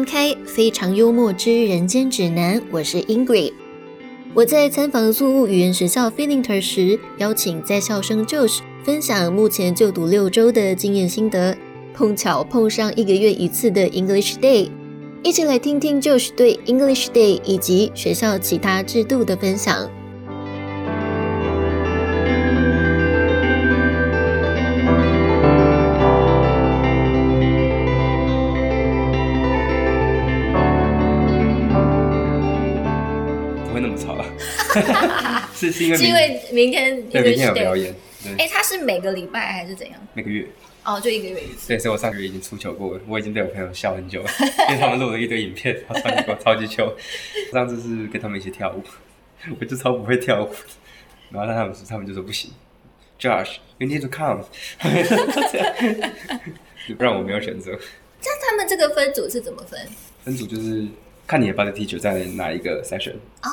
翻开非常幽默之人间指南，我是 Ingrid。我在参访宿务语言学校 Feelinter 时，邀请在校生 Josh 分享目前就读六周的经验心得，碰巧碰上一个月一次的 English Day，一起来听听 Josh 对 English Day 以及学校其他制度的分享。是是因为明是因为明天对明天有表演，对，哎，他是每个礼拜还是怎样？每个月，哦，就一个月一次。对，所以我上个月已经出糗过了，我已经被我朋友笑很久了，因为他们录了一堆影片，然后超级超级糗。上次是跟他们一起跳舞，我就超不会跳舞，然后让他们说，他们就说不行，Josh，you need to come，不然我没有选择。那他们这个分组是怎么分？分组就是看你的 body teacher 在哪一个 session 哦，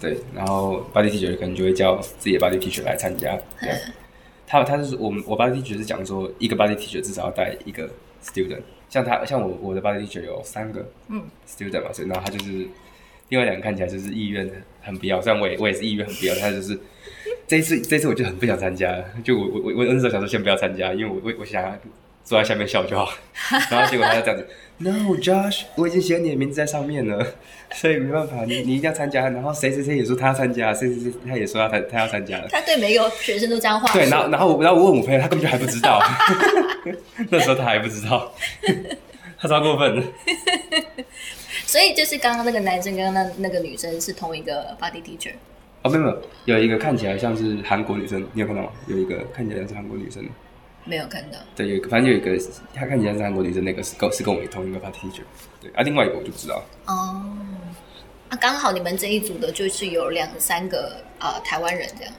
对，然后 body teacher 可能就会叫自己的 body teacher 来参加。他他是我们我 body teacher 是讲说，一个 body teacher 至少要带一个 student。像他像我我的 body teacher 有三个嗯 student 嘛，所以然后他就是另外两个看起来就是意愿很不要，虽然我也我也是意愿很不要，他就是这一次这一次我就很不想参加，就我我我我那时候想说先不要参加，因为我我我想要坐在下面笑就好，然后结果他就这样子，No Josh，我已经写你的名字在上面了，所以没办法，你你一定要参加，然后谁谁谁也说他要参加，谁谁谁他也说他他要参加了。他对每个学生都这样话对，然后然后我然后我问我朋友，他根本就还不知道，那时候他还不知道，他超过分的。所以就是刚刚那个男生跟那那个女生是同一个 body teacher。哦，没有没有，有一个看起来像是韩国女生，你有看到吗？有一个看起来像是韩国女生，没有看到，对，有一个反正有一个他看起来是韩国女生，那个是跟是跟我们同一个 party teacher，对，啊，另外一个我就不知道。哦，啊，刚好你们这一组的就是有两三个呃台湾人这样。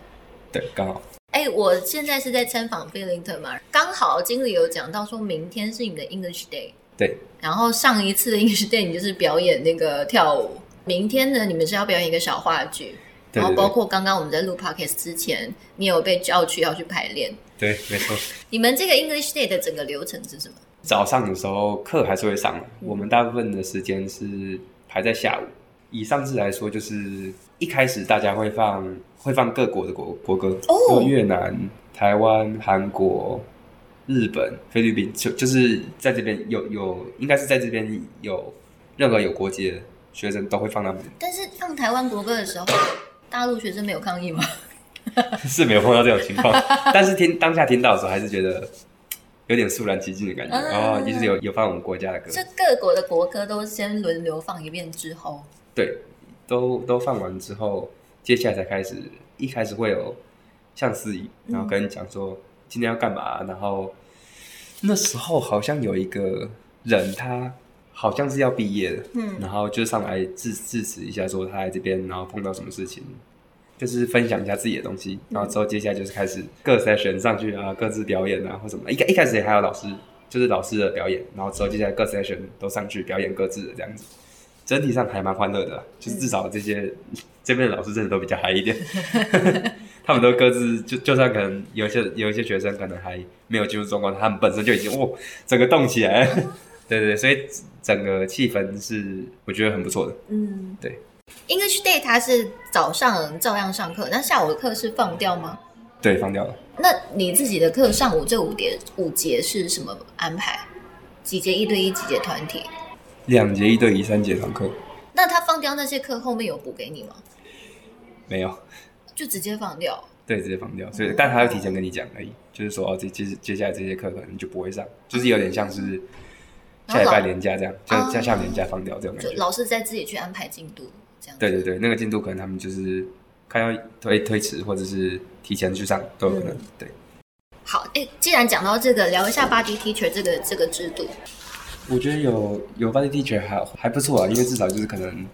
对，刚好。哎，我现在是在参访 Feelington 嘛，刚好经理有讲到说明天是你的 English Day，对，然后上一次的 English Day 你就是表演那个跳舞，明天呢你们是要表演一个小话剧，然后包括刚刚我们在录 podcast 之前，你有被叫去要去排练。对，没错。你们这个 English Day 的整个流程是什么？早上的时候课还是会上，我们大部分的时间是排在下午。以上次来说，就是一开始大家会放会放各国的国国歌，哦越南、台湾、韩国、日本、菲律宾，就就是在这边有有，应该是在这边有任何有国籍的学生都会放他们，但是放台湾国歌的时候，大陆学生没有抗议吗？是没有碰到这种情况，但是听当下听到的时候，还是觉得有点肃然起敬的感觉。嗯然后就是有有放我们国家的歌，这各国的国歌都先轮流放一遍之后，对，都都放完之后，接下来才开始，一开始会有像司仪，然后跟你讲说今天要干嘛，然后那时候好像有一个人，他好像是要毕业了，嗯然后就上来致致辞一下，说他在这边，然后碰到什么事情。就是分享一下自己的东西，然后之后接下来就是开始各 session 上去啊，各自表演啊或什么。一开一开始也还有老师，就是老师的表演，然后之后接下来各 session 都上去表演各自的这样子。整体上还蛮欢乐的，就是至少这些、这边的老师真的都比较嗨一点，他们都各自就就算可能有些有一些学生可能还没有进入状况，他们本身就已经哇整个动起来了，对对对，所以整个气氛是我觉得很不错的。嗯，对。English Day 它是早上照样上课，那下午的课是放掉吗？对，放掉了。那你自己的课上午这五节五节是什么安排？几节一对一，几节团体？两节一对一，三节团课那他放掉那些课后面有补给你吗？没有，就直接放掉？对，直接放掉。所以，但他会提前跟你讲而已，就是说哦，这接接下来这些课可能就不会上，就是有点像是下礼拜年假这样，就加下下年假放掉这种感觉。就老师再自己去安排进度，这样。对对对，那个进度可能他们就是看要推推迟或者是提前去上都有可能。对，好，哎，既然讲到这个，聊一下 Body Teacher 这个这个制度。我觉得有有 body teacher 还还不错啊，因为至少就是可能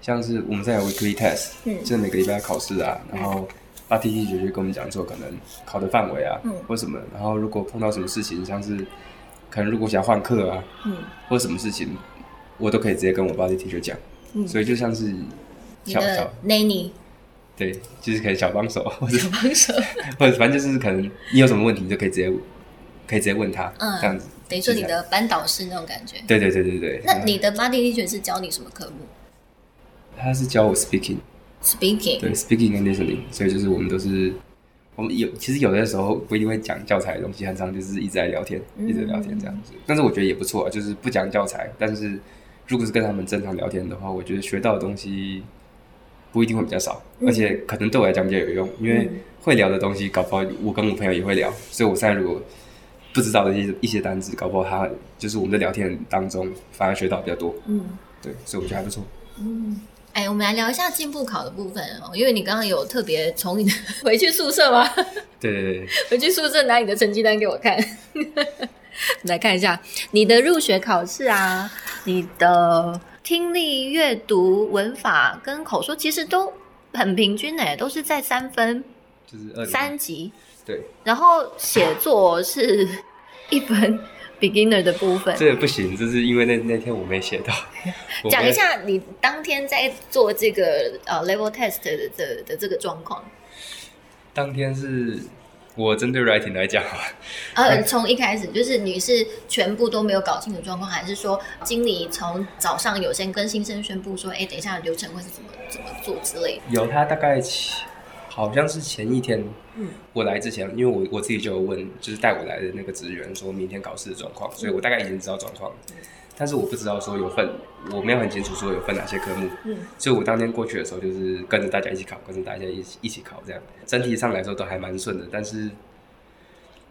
像是我们在有 weekly test，嗯就是每个礼拜要考试啊，然后 body teacher 就跟我们讲说可能考的范围啊，嗯或什么，然后如果碰到什么事情，像是可能如果想换课啊，嗯，或什么事情，我都可以直接跟我 body teacher 讲，嗯所以就像是小小的 nanny 对，就是可以小帮手，或者小帮手。或者反正就是可能你有什么问题，你就可以直接可以直接问他，嗯这样子。等于说你的班导师那种感觉。对对对对对。那你的 body teacher 是教你什么科目他是教我 speaking，？Speaking。对 speaking and listening，所以就是我们都是我们有其实有的时候不一定会讲教材的东西，很常就是一直在聊天，嗯一直聊天这样子。但是我觉得也不错，啊就是不讲教材，但是如果是跟他们正常聊天的话，我觉得学到的东西不一定会比较少，嗯而且可能对我来讲比较有用，因为会聊的东西，搞不好我跟我朋友也会聊，所以我现在如果不知道的一些一些单词，搞不好他就是我们在聊天当中反而学到比较多，嗯。对，所以我觉得还不错。哎，我们来聊一下进步考的部分哦，因为你刚刚有特别从你的 回去宿舍吗？对对对，回去宿舍拿你的成绩单给我看，来看一下你的入学考试啊，你的听力、阅读、文法跟口说其实都很平均诶，都是在三分就是二三级，对。然后写作是一分 beginner 的部分。这个不行，就是因为那那天我没写到。讲一，下你当天在做这个呃 level test 的的的这个状况。当天是我针对 writing 来讲啊，呃，从一开始就是你是全部都没有搞清楚状况，还是说经理从早上有先跟新生宣布说，哎，等一下流程会是怎么怎么做之类的？有他大概前好像是前一天，嗯。我来之前，因为我我自己就有问，就是带我来的那个职员说明天考试的状况，所以我大概已经知道状况。了，但是我不知道说有分，我没有很清楚说有分哪些科目，嗯。所以我当天过去的时候就是跟着大家一起考，跟着大家一起一起考，这样整体上来说都还蛮顺的，但是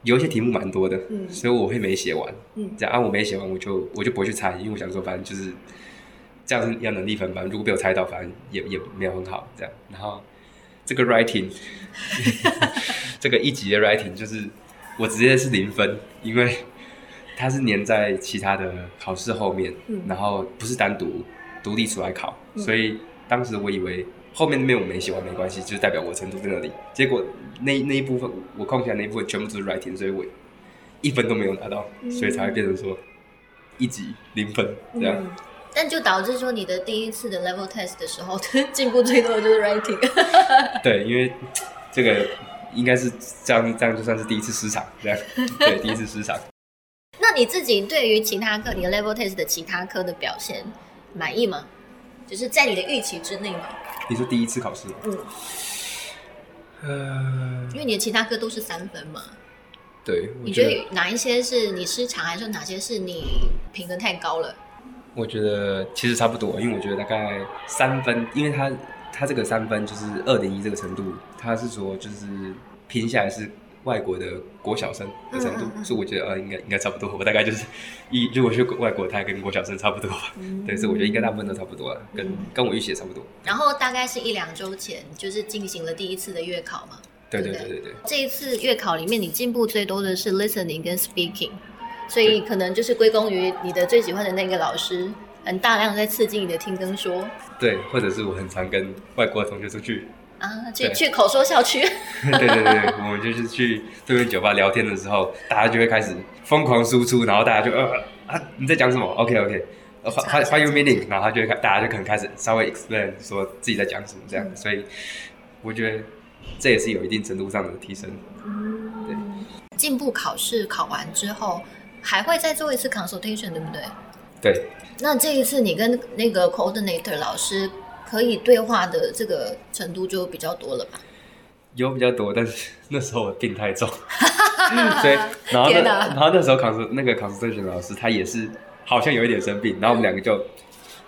有一些题目蛮多的，嗯。所以我会没写完，嗯。这样啊我没写完我就我就不会去猜，因为我想说反正就是这样要能力分班，如果被我猜到，反正也也没有很好这样，然后这个 writing 这个一级的 writing 就是我直接是零分，因为它是粘在其他的考试后面，嗯然后不是单独独立出来考，嗯所以当时我以为后面那边我没写完没关系，就是代表我程度在那里。结果那那一部分我空下来那一部分全部都是 writing，所以我一分都没有拿到，所以才会变成说一级零分这样。嗯，但就导致说你的第一次的 level test 的时候，进步最多的就是 writing。对，因为这个应该是这样，这样就算是第一次失常，这样 对，第一次失常。那你自己对于其他科，你的 level test 的其他科的表现满意吗？就是在你的预期之内吗？你是第一次考试吗？嗯，呃，因为你的其他科都是三分嘛。对，我你觉觉得得哪一些是你失常，还是说哪些是你评的太高了？我觉得其实差不多，因为我觉得大概三分，因为他他这个三分就是二点一这个程度，他是说就是拼下来是外国的国小生的程度，嗯嗯嗯所以我觉得呃应该应该差不多。我大概就是一如果去外国，他跟国小生差不多对，所以我觉得应该大部分都差不多了，跟、跟我预期也差不多。然后大概是一两周前，就是进行了第一次的月考嘛。对对对对，这一次月考里面，你进步最多的是 listening 跟 speaking，所以可能就是归功于你的最喜欢的那个老师，很大量在刺激你的听跟说。对，或者是我很常跟外国的同学出去，啊，去去口说校区。对对对，我们就是去对面酒吧聊天的时候，大家就会开始疯狂输出，然后大家就呃啊你在讲什么？OK OK，呃，What What you meaning？然后他就会开，大家就可能开始稍微 explain 说自己在讲什么这样，所以我觉得这也是有一定程度上的提升。对。进步考试考完之后，还会再做一次 consultation，对不对？对，那这一次你跟那个 coordinator 老师可以对话的这个程度就比较多了吧？有比较多，但是那时候我病太重，所以然后那然后那时候 cons 那个 consultation 老师他也是好像有一点生病，然后我们两个就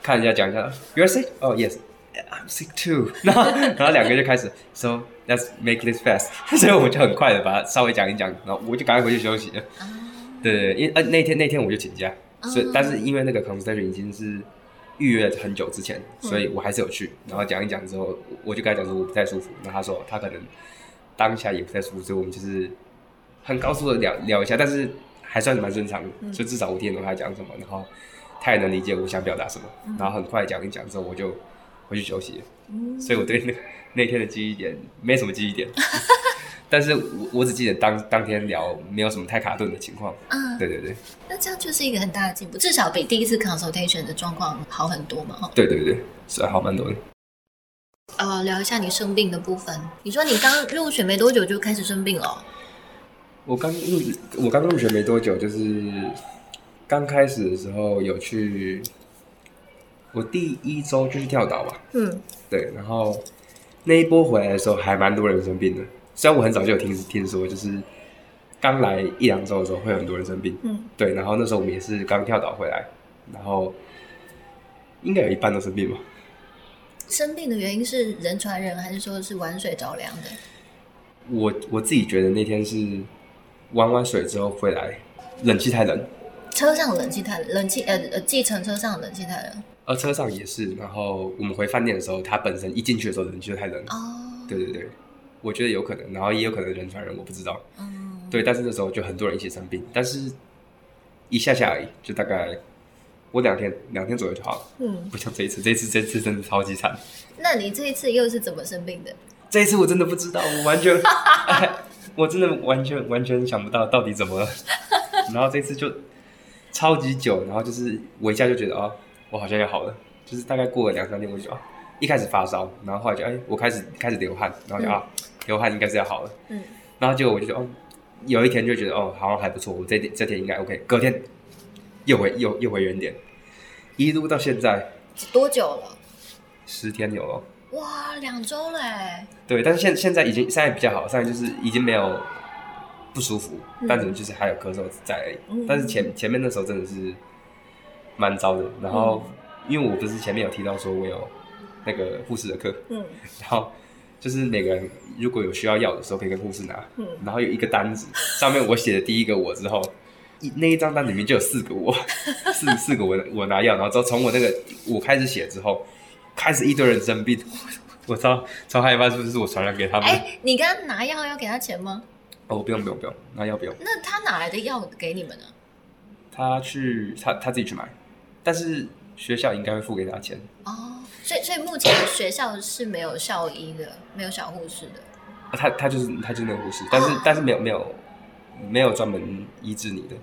看一下讲一下，You're sick? Oh yes, I'm sick too 然后然后两个就开始 So let's make this fast，所以我们就很快的把它稍微讲一讲，然后我就赶快回去休息了。对对，因为呃那天那天我就请假，所以但是因为那个 consultation 已经是预约很久之前，所以我还是有去，然后讲一讲之后，我就跟他讲说我不太舒服，然后他说他可能当下也不太舒服，所以我们就是很高速的聊聊一下，但是还算是蛮正常的，就至少我听得懂他讲什么，然后他也能理解我想表达什么，然后很快讲一讲之后，我就回去休息了，所以我对那那天的记忆点没什么记忆点。但是我我只记得当当天聊没有什么太卡顿的情况，嗯，对对对。那这样就是一个很大的进步，至少比第一次 consultation 的状况好很多嘛。哈，对对对，是好蛮多的。呃，聊一下你生病的部分。你说你刚入学没多久就开始生病了哦、我刚入，我刚入学没多久，就是刚开始的时候有去，我第一周就是跳岛吧，嗯，对，然后那一波回来的时候还蛮多人生病的，虽然我很早就有听听说，就是刚来一两周的时候会有很多人生病，嗯，对，然后那时候我们也是刚跳岛回来，然后应该有一半都生病吧，生病的原因是人传人，还是说是玩水着凉的？我我自己觉得那天是玩完水之后回来，冷气太冷，车上冷气太冷气呃呃，计程车上冷气太冷。呃车上也是，然后我们回饭店的时候，他本身一进去的时候冷气就太冷，哦，对对对，我觉得有可能，然后也有可能人传人，我不知道，嗯，对，但是那时候就很多人一起生病，但是一下下而已，就大概我两天两天左右就好了，嗯，不像这一次，这一次这次真的超级惨，那你这一次又是怎么生病的？这一次我真的不知道，我完全，哎我真的完全完全想不到到底怎么了，然后这次就超级久，然后就是我一下就觉得哦，我好像要好了，就是大概过了两三天，我就觉得哦，一开始发烧，然后后来就哎，我开始开始流汗，然后就啊，流汗应该是要好了，嗯，然后结果我就觉得哦，有一天就觉得哦，好像还不错，我这这天应该 OK，隔天又回又又回原点，一路到现在多久了？十天有了。哇，两周嘞！对，但是现现在已经现在比较好，现在就是已经没有不舒服，嗯但是就是还有咳嗽在而已。嗯但是前前面那时候真的是蛮糟的。然后、嗯因为我不是前面有提到说我有那个护士的课，嗯然后就是每个人如果有需要药的时候可以跟护士拿，嗯然后有一个单子上面我写的第一个我之后。一那一张单里面就有四个我，四四个我我拿药，然后之后从我那个我开始写之后，开始一堆人生病，我超超害怕是不是我传染给他们？哎，你刚刚拿药要给他钱吗？哦，不用不用不用，拿药不用？那他哪来的药给你们呢？他去他他自己去买，但是学校应该会付给他钱。哦，所以所以目前学校是没有校医的，没有小护士的。啊他他就是他就是那个护士，但是、但是没有没有没有专门医治你的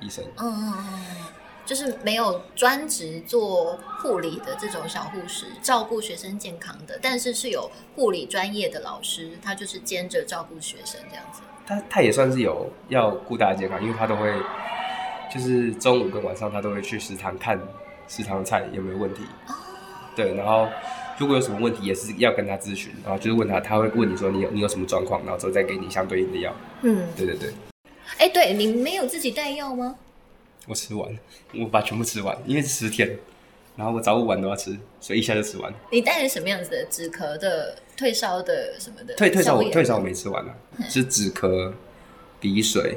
医生。嗯嗯嗯，就是没有专职做护理的这种小护士，照顾学生健康的，但是是有护理专业的老师，他就是兼着照顾学生这样子。他他也算是有要顾大家健康，因为他都会就是中午跟晚上他都会去食堂看食堂的菜有没有问题。对，然后如果有什么问题也是要跟他咨询，然后就是问他，他会问你说你有你有什么状况，然后之后再给你相对应的药。嗯，对对对，哎，对你没有自己带药吗？我吃完，我把全部吃完，因为是十天，然后我早午晚都要吃，所以一下就吃完。你带了什么样子的止咳的、退烧的什么的？退退烧退烧我没吃完啊，是止咳、鼻水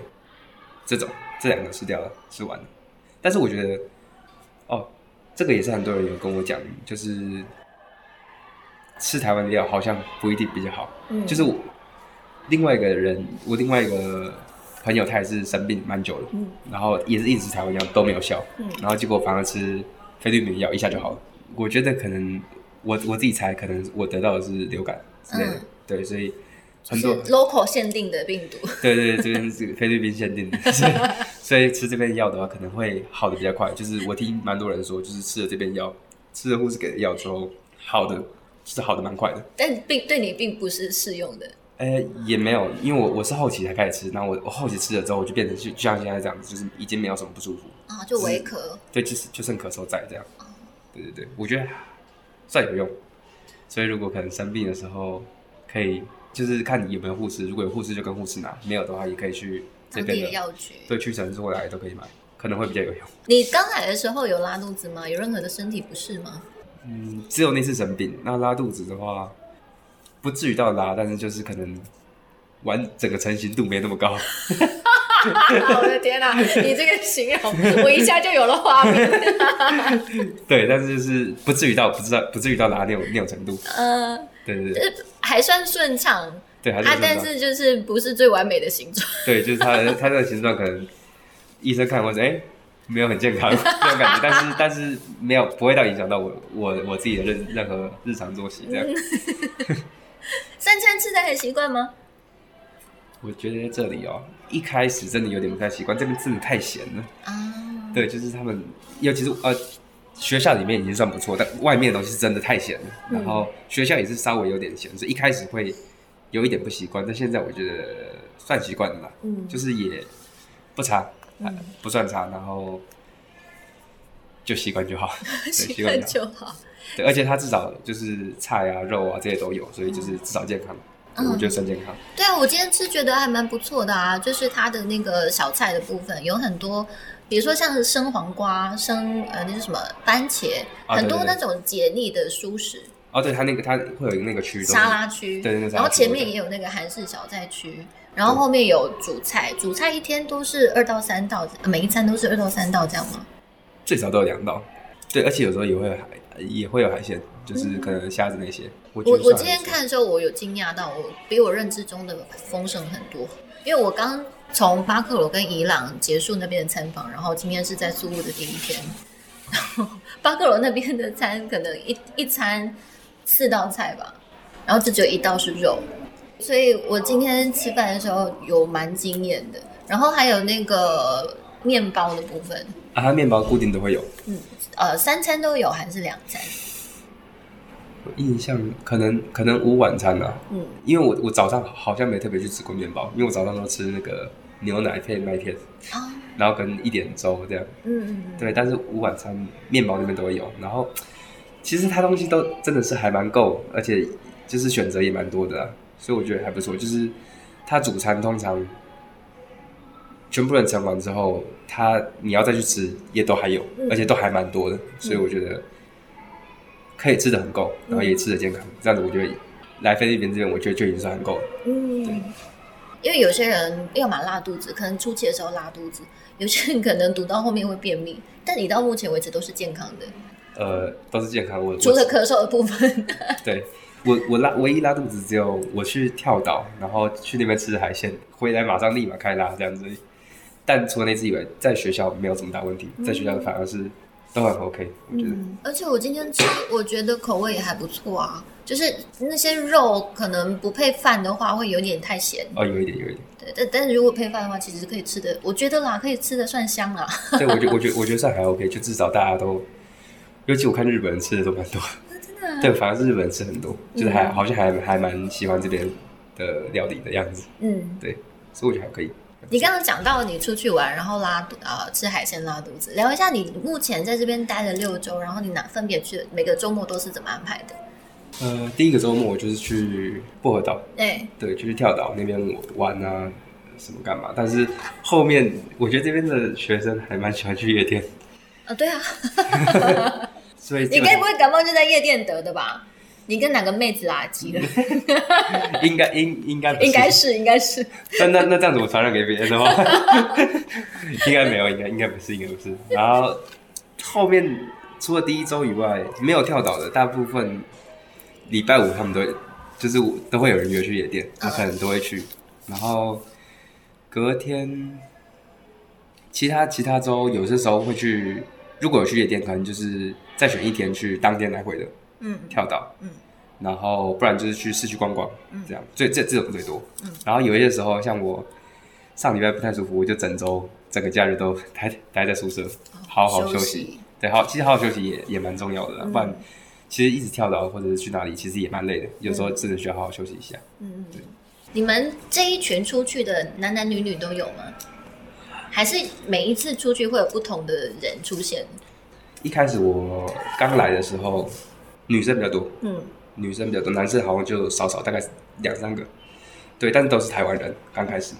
这种这两个吃掉了，吃完了。但是我觉得，哦，这个也是很多人有跟我讲，就是吃台湾的药好像不一定比较好。嗯就是我另外一个人，我另外一个朋友，他也是生病蛮久了，嗯然后也是一直吃台湾药都没有效，嗯然后结果反而吃菲律宾药一下就好了。我觉得可能我我自己猜，可能我得到的是流感之类的，嗯对，所以是很多 local 限定的病毒。对对对，这边是菲律宾限定的，所以所以吃这边药的话，可能会好的比较快。就是我听蛮多人说，就是吃了这边药，吃了护士给的药之后，好的是好的蛮快的。但并对你并不是适用的。呃，也没有，因为我我是后期才开始吃，然后我我后期吃了之后，我就变成就就像现在这样子，就是已经没有什么不舒服，啊，就微咳。对，就是就剩咳嗽在这样。对对对，我觉得算有用。所以如果可能生病的时候，可以就是看你有没有护士，如果有护士就跟护士拿，没有的话也可以去这边的，药局。对，屈臣氏或来都可以买，可能会比较有用。你刚来的时候有拉肚子吗？有任何的身体不适吗？嗯，只有那次生病，那拉肚子的话，不至于到拉，但是就是可能完整个成型度没那么高。我的天哪、你这个形容，我一下就有了画面。对，但是就是不至于到不知道不至于到拉那种那种程度。呃，对对对就是还算顺畅对，还是啊，但是就是不是最完美的形状。对，就是他的他的形状可能医生看过说，哎、没有很健康 这种感觉，但是但是没有不会到影响到我我我自己的任任何日常作息这样。三餐吃的很习惯吗？我觉得在这里哦，一开始真的有点不太习惯，这边真的太咸了。啊，对，就是他们，尤其是呃，学校里面已经算不错，但外面的东西是真的太咸了。嗯然后学校也是稍微有点咸，所以一开始会有一点不习惯，但现在我觉得算习惯了吧，嗯，就是也不差，嗯不算差，然后就习惯就好，对，习习惯惯就好。就好。对，而且它至少就是菜啊、肉啊这些都有，所以就是至少健康，嗯我觉得算健康。对啊，我今天吃觉得还蛮不错的啊，就是它的那个小菜的部分有很多，比如说像是生黄瓜、生呃那是什么番茄，很多那种解腻的蔬食哦，对，它那个它会有那个区沙拉区，对对对然后前面也有那个韩式小菜区，然后后面有主菜，主菜一天都是二到三道，呃每一餐都是二到三道这样吗？最少都有两道。对，而且有时候也会有海，也会有海鲜，就是可能虾子那些。我我我今天看的时候，我有惊讶到，我比我认知中的丰盛很多。因为我刚从巴克罗跟伊朗结束那边的参访，然后今天是在苏务的第一天。然 后巴克罗那边的餐可能一一餐四道菜吧，然后就只有一道是肉，所以我今天吃饭的时候有蛮惊艳的。然后还有那个面包的部分，啊，它面包固定都会有。嗯，呃，三餐都有还是两餐？我印象可能可能无晚餐啊，嗯，因为我我早上好像没特别去吃过面包，因为我早上都吃那个牛奶配麦片，啊，然后跟一点粥这样。嗯嗯嗯，对，但是午晚餐面包那边都会有，然后其实它东西都真的是还蛮够，而且就是选择也蛮多的、啊，所以我觉得还不错。就是它主餐通常全部人盛完之后，它你要再去吃也都还有，嗯。而且都还蛮多的，所以我觉得可以吃的很够，然后也吃的健康，这样子我觉得来菲律宾这边我觉得就已经算很够了。嗯，因为有些人要么拉肚子，可能初期的时候拉肚子；有些人可能读到后面会便秘，但你到目前为止都是健康的，呃，都是健康，我除了咳嗽的部分。对 我我拉唯一拉肚子只有我去跳岛，然后去那边吃海鲜，回来马上立马开拉这样子。但除了那次以外，在学校没有什么大问题，在学校反而是都很 OK，我觉得。嗯，而且我今天吃，我觉得口味也还不错啊。就是那些肉可能不配饭的话，会有点太咸。哦，有一点，有一点。对，但但是如果配饭的话，其实可以吃的，我觉得啦，可以吃的算香啦。对，我觉我觉我觉得算还 OK，就至少大家都，尤其我看日本人吃的都蛮多。真的啊、对，反而是日本人吃很多，就是还好像还还蛮喜欢这边的料理的样子，嗯，对所以我觉得还可以。你刚刚讲到你出去玩，然后拉肚呃吃海鲜拉肚子，聊一下你目前在这边待了六周，然后你哪分别去每个周末都是怎么安排的？呃，第一个周末我就是去薄荷岛，对，对，就去跳岛那边玩啊，什么干嘛。但是后面我觉得这边的学生还蛮喜欢去夜店，啊对啊，所以你该不会感冒就在夜店得的吧？你跟哪个妹子垃圾了？应该应应该应该是，应该是。那那那这样子我传染给别人的话，应该没有，应该应该不是，应该不是。然后后面除了第一周以外，没有跳岛的，大部分礼拜五他们都就是都会有人约去夜店，我可能都会去。然后隔天其他其他周有些时候会去，如果有去夜店，可能就是再选一天去当天来回的嗯。跳岛，嗯，然后不然就是去市区逛逛，嗯。这样，最这这种最多，嗯，然后有一些时候像我上礼拜不太舒服，我就整周整个假日都 待待在宿舍，好好休息，对，好，其实好好休息也也蛮重要的不然其实一直跳岛或者是去哪里，其实也蛮累的，有时候真的需要好好休息一下。嗯嗯嗯。你们这一群出去的男男女女都有吗？还是每一次出去会有不同的人出现？一开始我刚来的时候，女生比较多，嗯。女生比较多，男生好像就少少，大概两三个，对，但是都是台湾人。刚开始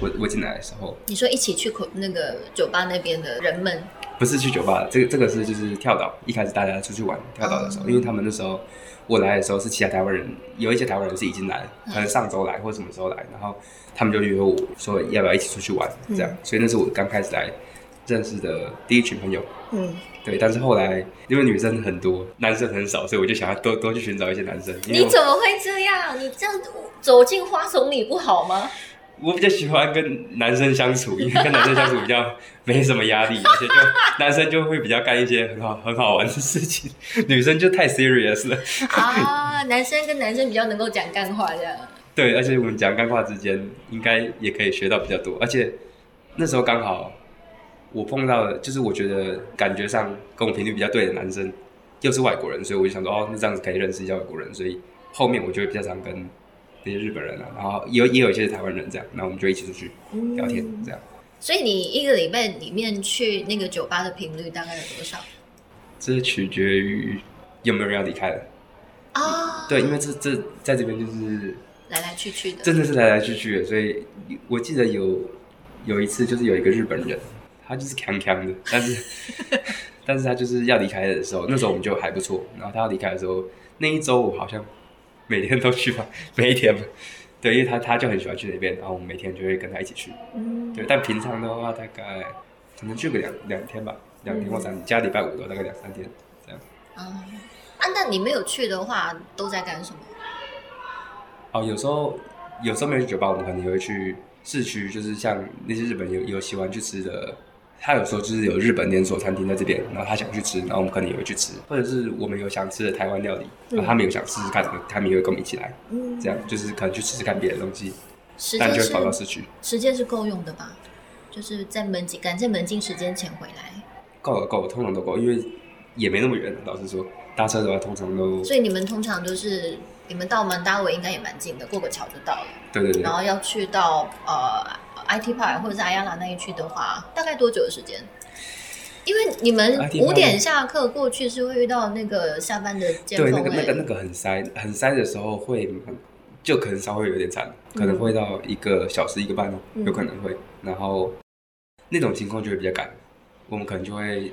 我我进来的时候，你说一起去口那个酒吧那边的人们，不是去酒吧，这个这个是就是跳岛。一开始大家出去玩跳岛的时候，哦因为他们那时候我来的时候是其他台湾人，有一些台湾人是已经来可能上周来或什么时候来，然后他们就约我说要不要一起出去玩，这样，嗯。所以那是我刚开始来认识的第一群朋友。嗯，对，但是后来因为女生很多，男生很少，所以我就想要多多去寻找一些男生。你怎么会这样？你这样走进花丛里不好吗？我比较喜欢跟男生相处，因为跟男生相处比较没什么压力，而且就男生就会比较干一些很好 很好玩的事情，女生就太 serious 了。啊，男生跟男生比较能够讲干话这样。对，而且我们讲干话之间，应该也可以学到比较多。而且那时候刚好我碰到的，就是我觉得感觉上跟我频率比较对的男生，又是外国人，所以我就想说，哦，那这样子可以认识一下外国人，所以后面我就会比较常跟那些日本人啊，然后有也有一些是台湾人这样，然后我们就一起出去聊天这样。所以你一个礼拜里面去那个酒吧的频率大概有多少？这取决于有没有人要离开了。啊，对，因为这这在这边就是来来去去的，真的是来来去去的，所以我记得有有一次就是有一个日本人，他就是强强的，但是 但是他就是要离开的时候，那时候我们就还不错，然后他要离开的时候，那一周我好像每天都去吧，每一天吧，对，因为他他就很喜欢去那边，然后我们每天就会跟他一起去，嗯，对，但平常的话大概可能去个两两天吧，两天或三天，加礼拜五的大概两三天这样。啊，啊，那你没有去的话，都在干什么？哦，有时候有时候没有去酒吧，我们可能也会去市区，就是像那些日本有有喜欢去吃的，他有时候就是有日本连锁餐厅在这边，然后他想去吃，然后我们可能也会去吃，或者是我们有想吃的台湾料理，然后他们有想试试看，他们也会跟我们一起来，嗯，这样就是可能去试试看别的东西，时间但就会跑到市区，时间是够用的吧？就是在门禁赶在门禁时间前回来，够了够了，通常都够，因为也没那么远，老实说，搭车的话通常都所以你们通常都是你们到门达维应该也蛮近的，过个桥就到了。对对对。然，后要去到呃 IT Park 或者是阿亚拉那一区的话，大概多久的时间？因为你们五点下课过去是会遇到那个下班的尖对，峰、欸，那个那个那个很塞，很塞的时候会，就可能稍微有点惨，可能会到一个小时一个半哦，嗯有可能会。然后那种情况就会比较赶，我们可能就会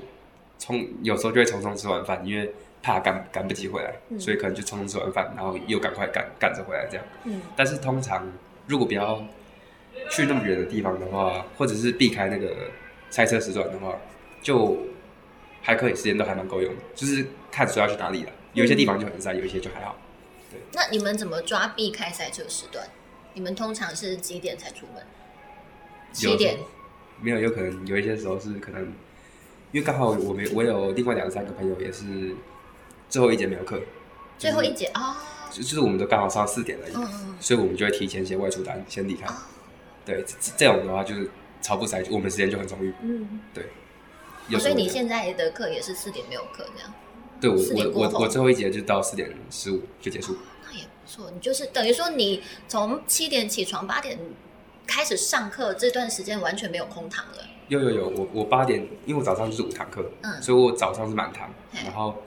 匆，有时候就会匆匆吃完饭，因为怕赶赶不及回来，嗯所以可能就匆匆吃完饭，然后又赶快赶赶着回来这样。嗯但是通常如果不要去那么远的地方的话，或者是避开那个赛车时段的话，就还可以，时间都还蛮够用的，就是看说要去哪里了。有一些地方就很塞，有一些就还好。对那你们怎么抓避开赛车时段？你们通常是几点才出门？几点。没有，有可能有一些时候是可能，因为刚好我们我有另外两三个朋友也是最后一节没有课，最后一节啊，就就是我们都刚好上四点而已，嗯嗯所以我们就会提前先外出单，先离开。啊对，这这种的话就是超不塞，我们时间就很充裕。嗯，有时候会这样所以你现在的课也是四点没有课这样，对我4点过后我我我最后一节就到四点十五就结束。那也不错。你就是等于说你从七点起床，八点开始上课，这段时间完全没有空堂了。有有有，我我八点，因为我早上就是五堂课，嗯所以我早上是满堂，然后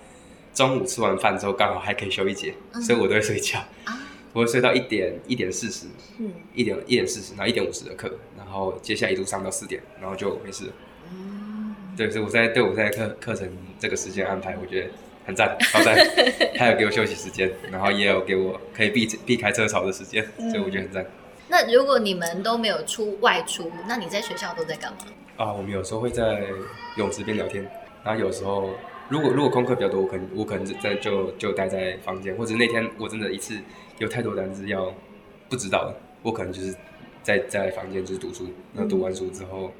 中午吃完饭之后刚好还可以休一节，嗯所以我都会睡觉，啊，我会睡到一点一点四十，嗯一点一点四十，然后一点五十的课，然后接下来一路上到四点，然后就没事了。嗯，对，所以我在对我在课课程这个时间安排，我觉得很赞，好赞。他有给我休息时间，然后也有给我可以避避开车潮的时间，所以我觉得很赞。那如果你们都没有出外出，那你在学校都在干嘛？啊，我们有时候会在泳池边聊天，然后有时候如果如果功课比较多，我可能我可能是在就就待在房间，或者那天我真的一次有太多单词要不知道的，我可能就是在在房间就是读书，然后读完书之后，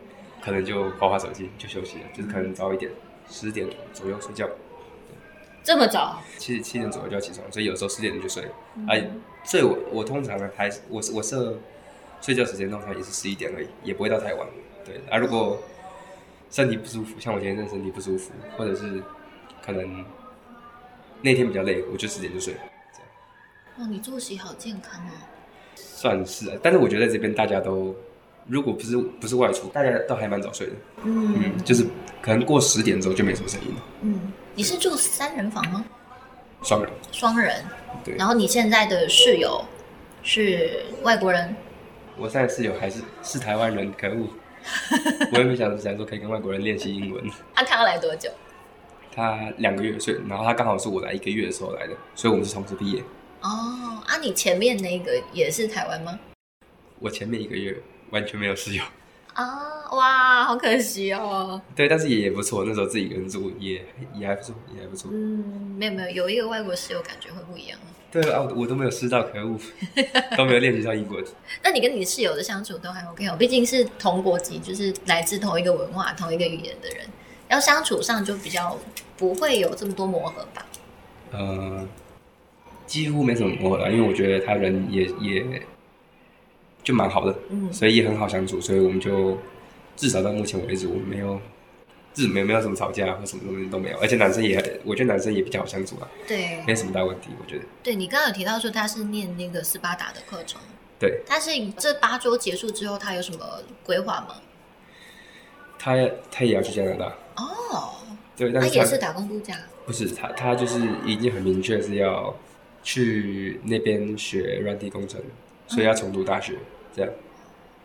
可能就划划手机就休息了，就是可能早一点，十点左右睡觉，这么早？七七点左右就要起床，所以有时候十点就睡了。哎、所以我我通常呢还是我我设睡觉时间通常也是十一点而已，也不会到太晚。对，啊，如果身体不舒服，像我今天身体不舒服，或者是可能那天比较累，我就十点就睡，哦，你作息好健康哦。算是啊。但是我觉得在这边大家都，如果不是不是外出，大家都还蛮早睡的。嗯嗯，就是可能过十点之后就没什么声音了。嗯，你是住三人房吗？双人，双人。对然后你现在的室友是外国人，我现在室友还是是台湾人，可恶！我也没想想说可以跟外国人练习英文。啊，他要来多久？他两个月，所以然后他刚好是我来一个月的时候来的，所以我们是同时毕业。哦，啊，你前面那个也是台湾吗？我前面一个月完全没有室友，啊，哇，好可惜哦。对，但是也也不错，那时候自己一个人住也也还不错，也还不错。嗯，没有没有，有一个外国室友感觉会不一样。对啊，我我都没有试到，可恶，都没有练习到英文。那你跟你室友的相处都还 OK 哦，毕竟是同国籍，就是来自同一个文化、同一个语言的人，要相处上就比较不会有这么多磨合吧。呃，几乎没什么磨合啦，因为我觉得他人也也就蛮好的，嗯所以也很好相处，所以我们就至少到目前为止，我们没有至是没有没有什么吵架或什么东西都没有，而且男生也我觉得男生也比较好相处啊，对没什么大问题，我觉得。对，你刚刚有提到说他是念那个斯巴达的课程，对，但是这八周结束之后，他有什么规划吗？他他也要去加拿大，哦，对，但是他他也是打工度假。不是他他就是已经很明确是要去那边学软体工程，所以要重读大学，这样。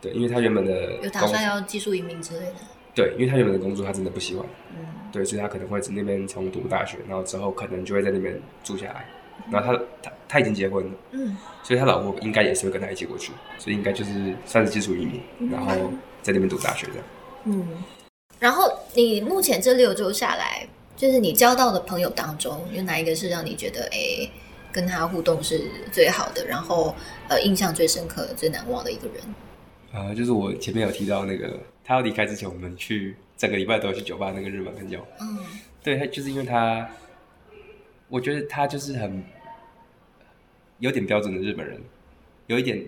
对，因为他原本的有打算要技术移民之类的。对，因为他原本的工作他真的不喜欢，嗯，对，所以他可能会在那边重读大学，然后之后可能就会在那边住下来。然后他他他已经结婚了，嗯，所以他老婆应该也是会跟他一起过去，所以应该就是算是技术移民，然后在那边读大学这样。嗯，然后你目前这六周下来，就是你交到的朋友当中，有哪一个是让你觉得哎，跟他互动是最好的，然后呃印象最深刻、最难忘的一个人？呃，就是我前面有提到那个，他要离开之前，我们去整个礼拜都要去酒吧那个日本朋友，嗯。对他就是因为他，我觉得他就是很有点标准的日本人，有一点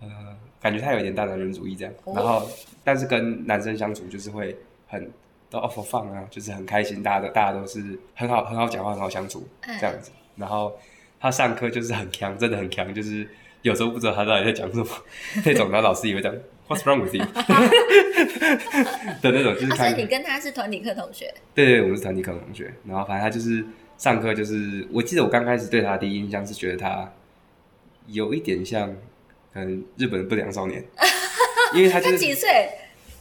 呃，感觉他有一点大男人主义这样，哦。然后但是跟男生相处就是会很都 off 放啊，就是很开心，大家的大家都是很好很好讲话，很好相处哎。这样子，然后他上课就是很强，真的很强，就是有时候不知道他到底在讲什么 那种，然后老师也会讲 What's wrong with you 的那种，就是啊，所看以你跟他是团体课同学，对对，我们是团体课同学，然后反正他就是上课就是，我记得我刚开始对他的第一印象是觉得他有一点像可能日本的不良少年，因为他就是他几岁？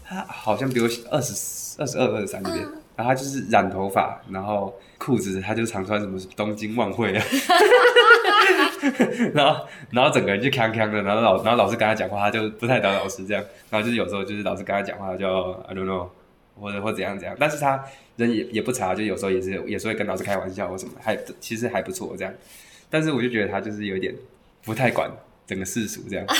他好像比我二十二十二二十三那边，嗯然后他就是染头发，然后裤子他就常穿什么东京万汇啊，然后然后整个人就康康的，然后老然后老师跟他讲话，他就不太当老师这样，然后就是有时候就是老师跟他讲话他就 I don't know，或者或怎样怎样，但是他人也也不差，就有时候也是也是会跟老师开玩笑或什么，还其实还不错这样，但是我就觉得他就是有点不太管整个世俗这样。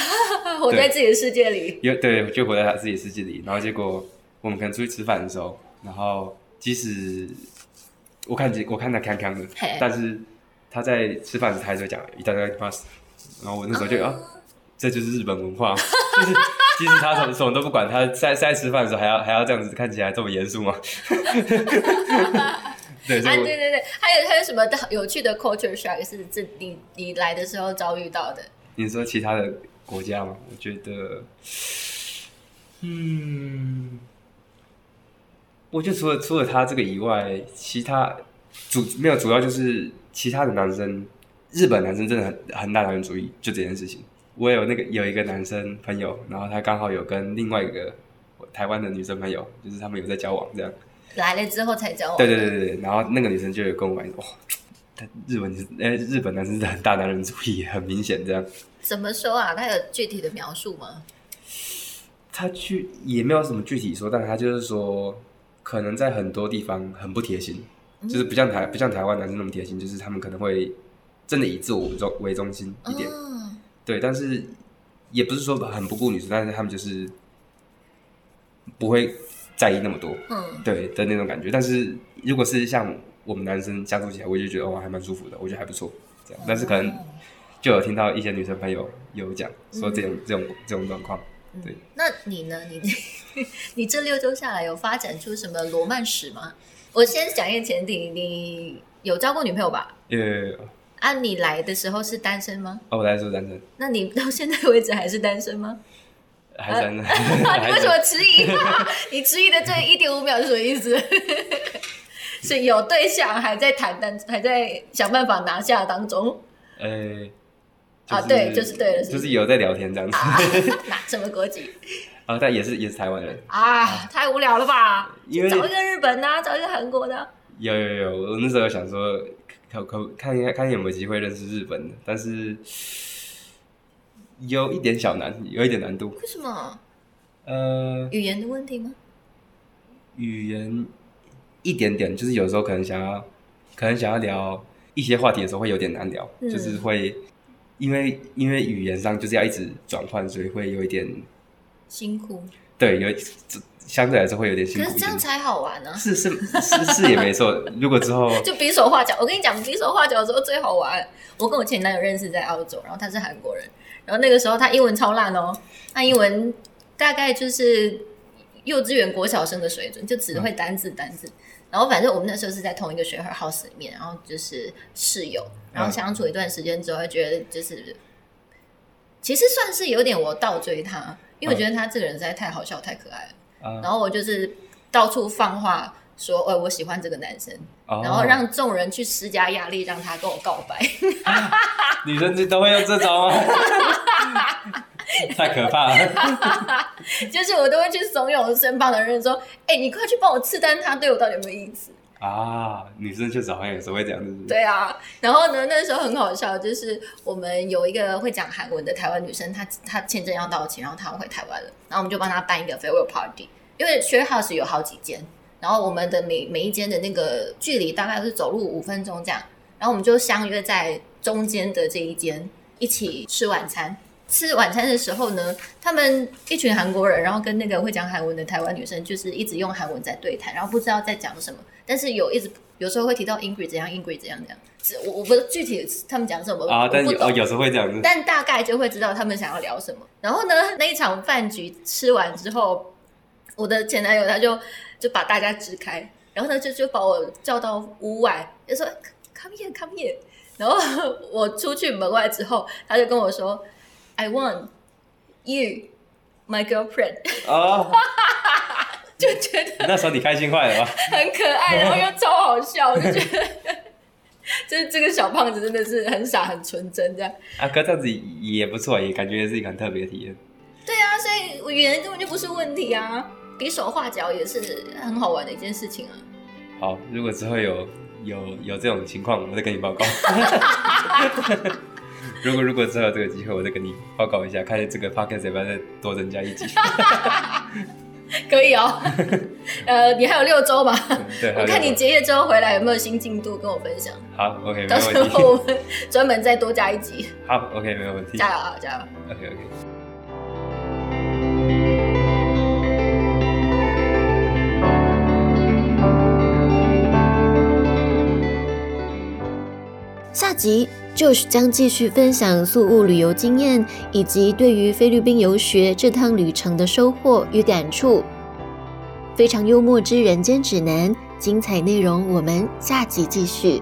活在自己的世界里。有对，就活在他自己世界里。然后结果我们可能出去吃饭的时候，然后即使我看见我看他康康的，但是他在吃饭时他还是会讲一大堆 pass，然后我那时候就啊，这就是日本文化，就是即使他什么什么都不管，他在在吃饭的时候还要还要这样子看起来这么严肃吗？对，啊，对对对，还有还有什么有趣的 culture shock 是这你你来的时候遭遇到的？你说其他的国家吗？我觉得，嗯，我觉得除了除了他这个以外，其他主没有主要就是其他的男生，日本男生真的很很大男人主义，就这件事情。我有那个有一个男生朋友，然后他刚好有跟另外一个台湾的女生朋友，就是他们有在交往这样。来了之后才交往。对对对对对，然后那个女生就有跟我讲，哇，他日本哎、日本男生是很大男人主义，很明显这样。怎么说啊？他有具体的描述吗？他去也没有什么具体说，但是他就是说，可能在很多地方很不贴心，就是不像台不像台湾男生那么贴心，就是他们可能会真的以自我为中为中心一点，嗯，对，但是也不是说很不顾女生，但是他们就是不会在意那么多，嗯，对的那种感觉。但是如果是像我们男生相处起来，我就觉得哇还蛮舒服的，我觉得还不错，这样。但是可能就有听到一些女生朋友有讲说这种、这种这种状况，对。那你呢？你你这六周下来有发展出什么罗曼史吗？我先讲一个前提，你有交过女朋友吧？呃，啊，你来的时候是单身吗？哦，我来的时候单身，那你到现在为止还是单身吗？还单身，你为什么迟疑？你迟疑的这一点五秒是什么意思？是有对象，还在谈单，还在想办法拿下当中呃，啊对就是对了就是是有在聊天这样子啊？哪什么国籍啊，但也是也是台湾人，啊？太无聊了吧？因为找一个日本的、啊，找一个韩国的啊、有有有，我那时候想说，可可看一下看有没有机会认识日本的，但是有一点小难，有一点难度。为什么？呃，语言的问题吗？语言一点点，就是有时候可能想要，可能想要聊一些话题的时候会有点难聊，嗯就是会因为因为语言上就是要一直转换，所以会有一点辛苦，对有相对来说会有点辛苦可。是这样才好玩呢、啊。是是是是也没错，如果之后 就比手画脚，我跟你讲，比手画脚的时候最好玩。我跟我前男友认识在澳洲，然后他是韩国人，然后那个时候他英文超烂哦，他英文大概就是幼稚园、国小生的水准，就只会单字单字。然后反正我们那时候是在同一个学校 house 里面，然后就是室友，然后相处一段时间之后，会觉得就是其实算是有点我倒追他，因为我觉得他这个人实在太好笑、太可爱了。然后我就是到处放话说，哎，我喜欢这个男生，然后让众人去施加压力，让他跟我告白。女生都会用这招吗？太可怕了！就是我都会去怂恿身旁的人说：“哎，你快去帮我刺探，他对我到底有没有意思？”啊，女生确实好像有时候会这样子。对啊，然后呢，那时候很好笑，就是我们有一个会讲韩文的台湾女生，她她签证要到期，然后她要回台湾了，然后我们就帮她办一个 farewell party，因为 share house 有好几间，然后我们的每每一间的那个距离大概是走路五分钟这样，然后我们就相约在中间的这一间一起吃晚餐。吃晚餐的时候呢，他们一群韩国人，然后跟那个会讲韩文的台湾女生，就是一直用韩文在对谈，然后不知道在讲什么，但是有一直有时候会提到 Ingrid 怎样，Ingrid 怎样怎样，我我不是具体他们讲什么啊，但有有时候会这样子，但大概就会知道他们想要聊什么。然后呢，那一场饭局吃完之后，我的前男友他就就把大家支开，然后呢就就把我叫到屋外，就说 Come here, come here。然后 我出去门外之后，他就跟我说。I want you, my girlfriend。哦，就觉得那时候你开心坏了吧？很可爱，然后又超好笑，我就觉得，就是这个小胖子真的是很傻很纯真这样。啊，哥这样子也不错，也感觉是一个很特别的体验。对啊，所以语言根本就不是问题啊，比手画脚也是很好玩的一件事情啊。好，如果之后有有有这种情况，我再跟你报告。如果如果之后有这个机会，我再跟你报告一下，看这个 podcast 要不要再多增加一集。可以哦，呃，你还有六周嘛？对，我看你结业之后回来有没有新进度跟我分享。好，OK，到时候我们 专门再多加一集。好，OK，没有问题。加油啊，加油！OK，OK。下集。Josh 将继续分享宿务旅游经验，以及对于菲律宾游学这趟旅程的收获与感触。非常幽默之人间指南，精彩内容我们下集继续。